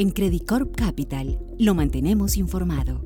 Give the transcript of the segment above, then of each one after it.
En Credit Corp Capital lo mantenemos informado.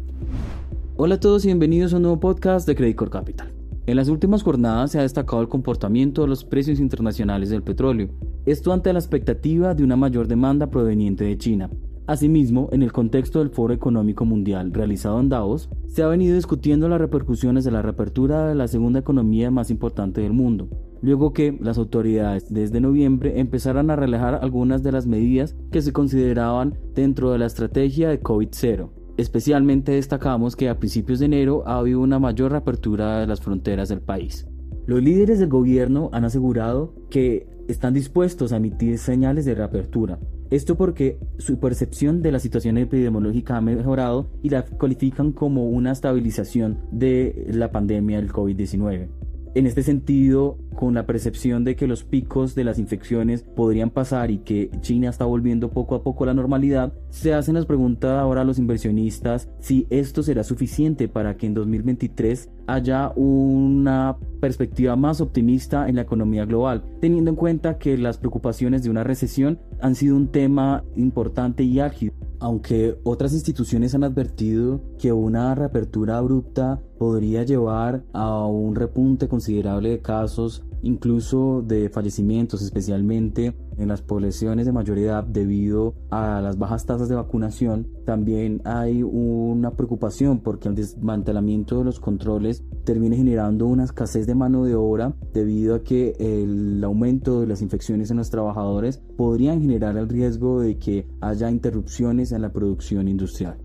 Hola a todos y bienvenidos a un nuevo podcast de Credit Corp Capital. En las últimas jornadas se ha destacado el comportamiento de los precios internacionales del petróleo, esto ante la expectativa de una mayor demanda proveniente de China. Asimismo, en el contexto del Foro Económico Mundial realizado en Davos, se ha venido discutiendo las repercusiones de la reapertura de la segunda economía más importante del mundo, luego que las autoridades desde noviembre empezaran a relajar algunas de las medidas que se consideraban dentro de la estrategia de COVID-0. Especialmente destacamos que a principios de enero ha habido una mayor reapertura de las fronteras del país. Los líderes del gobierno han asegurado que están dispuestos a emitir señales de reapertura. Esto porque su percepción de la situación epidemiológica ha mejorado y la califican como una estabilización de la pandemia del COVID-19. En este sentido, con la percepción de que los picos de las infecciones podrían pasar y que China está volviendo poco a poco a la normalidad, se hacen las preguntas ahora a los inversionistas si esto será suficiente para que en 2023 haya una perspectiva más optimista en la economía global, teniendo en cuenta que las preocupaciones de una recesión han sido un tema importante y álgido aunque otras instituciones han advertido que una reapertura abrupta podría llevar a un repunte considerable de casos incluso de fallecimientos, especialmente en las poblaciones de mayor edad debido a las bajas tasas de vacunación. También hay una preocupación porque el desmantelamiento de los controles termine generando una escasez de mano de obra debido a que el aumento de las infecciones en los trabajadores podrían generar el riesgo de que haya interrupciones en la producción industrial.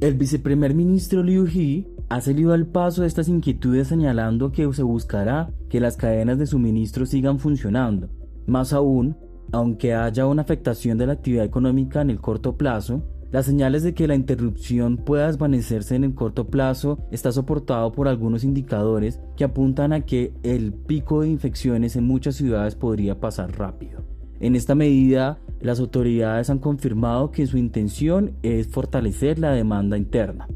El viceprimer ministro Liu He ha salido al paso de estas inquietudes señalando que se buscará que las cadenas de suministro sigan funcionando. Más aún, aunque haya una afectación de la actividad económica en el corto plazo, las señales de que la interrupción pueda desvanecerse en el corto plazo está soportado por algunos indicadores que apuntan a que el pico de infecciones en muchas ciudades podría pasar rápido. En esta medida, las autoridades han confirmado que su intención es fortalecer la demanda interna.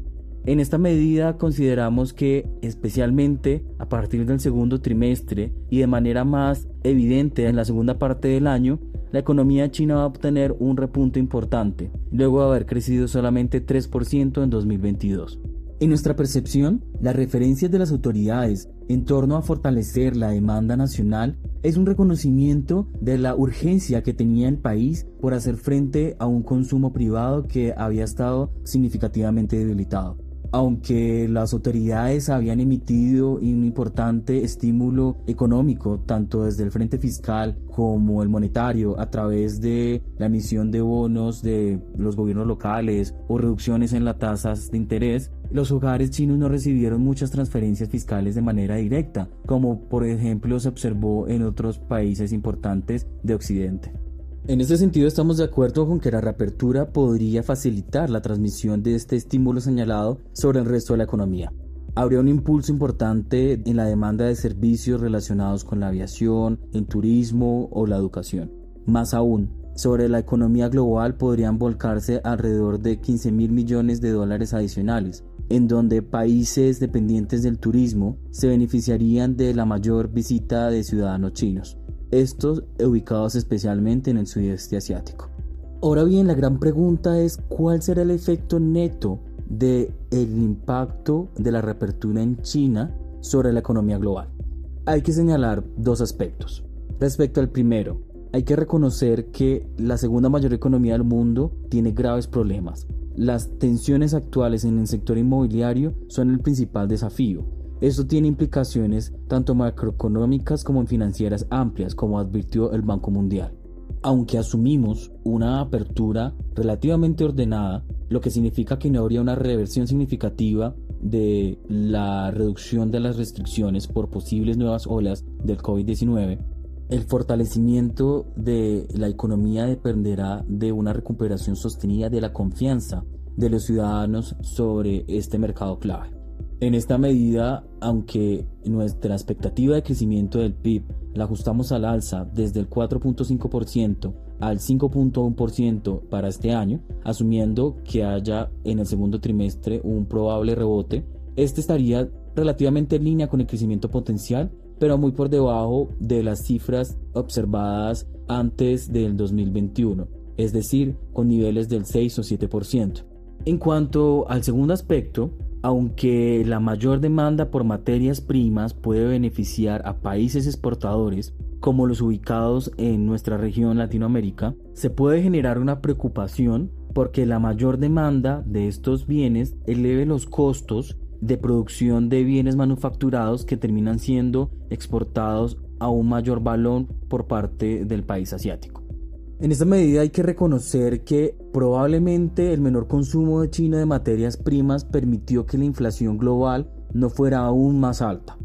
En esta medida consideramos que especialmente a partir del segundo trimestre y de manera más evidente en la segunda parte del año, la economía china va a obtener un repunte importante, luego de haber crecido solamente 3% en 2022. En nuestra percepción, las referencias de las autoridades en torno a fortalecer la demanda nacional es un reconocimiento de la urgencia que tenía el país por hacer frente a un consumo privado que había estado significativamente debilitado aunque las autoridades habían emitido un importante estímulo económico, tanto desde el frente fiscal como el monetario, a través de la emisión de bonos de los gobiernos locales o reducciones en las tasas de interés, los hogares chinos no recibieron muchas transferencias fiscales de manera directa, como por ejemplo se observó en otros países importantes de Occidente. En este sentido estamos de acuerdo con que la reapertura podría facilitar la transmisión de este estímulo señalado sobre el resto de la economía. Habría un impulso importante en la demanda de servicios relacionados con la aviación, el turismo o la educación. Más aún, sobre la economía global podrían volcarse alrededor de 15 mil millones de dólares adicionales, en donde países dependientes del turismo se beneficiarían de la mayor visita de ciudadanos chinos estos ubicados especialmente en el sudeste asiático. Ahora bien, la gran pregunta es cuál será el efecto neto del el impacto de la reapertura en China sobre la economía global. Hay que señalar dos aspectos. Respecto al primero, hay que reconocer que la segunda mayor economía del mundo tiene graves problemas. Las tensiones actuales en el sector inmobiliario son el principal desafío esto tiene implicaciones tanto macroeconómicas como financieras amplias, como advirtió el Banco Mundial. Aunque asumimos una apertura relativamente ordenada, lo que significa que no habría una reversión significativa de la reducción de las restricciones por posibles nuevas olas del COVID-19, el fortalecimiento de la economía dependerá de una recuperación sostenida de la confianza de los ciudadanos sobre este mercado clave. En esta medida, aunque nuestra expectativa de crecimiento del PIB la ajustamos al alza desde el 4.5% al 5.1% para este año, asumiendo que haya en el segundo trimestre un probable rebote, este estaría relativamente en línea con el crecimiento potencial, pero muy por debajo de las cifras observadas antes del 2021. es decir, con niveles del 6 o 7%. En cuanto al segundo aspecto, aunque la mayor demanda por materias primas puede beneficiar a países exportadores, como los ubicados en nuestra región Latinoamérica, se puede generar una preocupación porque la mayor demanda de estos bienes eleve los costos de producción de bienes manufacturados que terminan siendo exportados a un mayor valor por parte del país asiático. En esta medida hay que reconocer que probablemente el menor consumo de China de materias primas permitió que la inflación global no fuera aún más alta.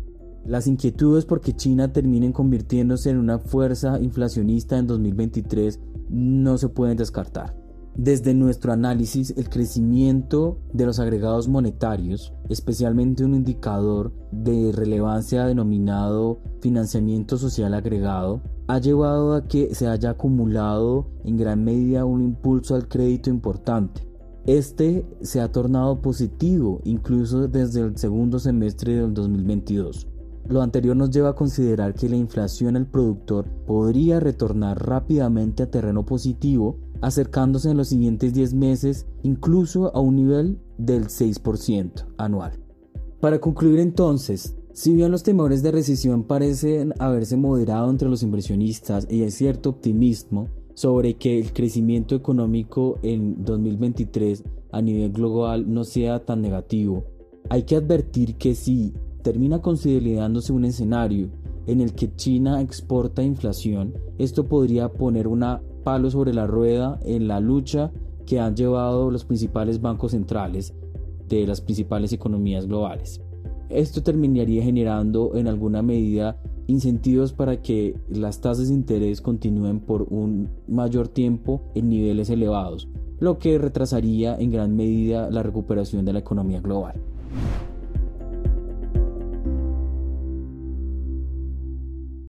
Las inquietudes porque China termine convirtiéndose en una fuerza inflacionista en 2023 no se pueden descartar. Desde nuestro análisis, el crecimiento de los agregados monetarios, especialmente un indicador de relevancia denominado financiamiento social agregado, ha llevado a que se haya acumulado en gran medida un impulso al crédito importante. Este se ha tornado positivo incluso desde el segundo semestre del 2022. Lo anterior nos lleva a considerar que la inflación al productor podría retornar rápidamente a terreno positivo, acercándose en los siguientes 10 meses incluso a un nivel del 6% anual. Para concluir entonces, si bien los temores de recesión parecen haberse moderado entre los inversionistas y hay cierto optimismo sobre que el crecimiento económico en 2023 a nivel global no sea tan negativo, hay que advertir que si termina consolidándose un escenario en el que China exporta inflación, esto podría poner una palo sobre la rueda en la lucha que han llevado los principales bancos centrales de las principales economías globales. Esto terminaría generando en alguna medida incentivos para que las tasas de interés continúen por un mayor tiempo en niveles elevados, lo que retrasaría en gran medida la recuperación de la economía global.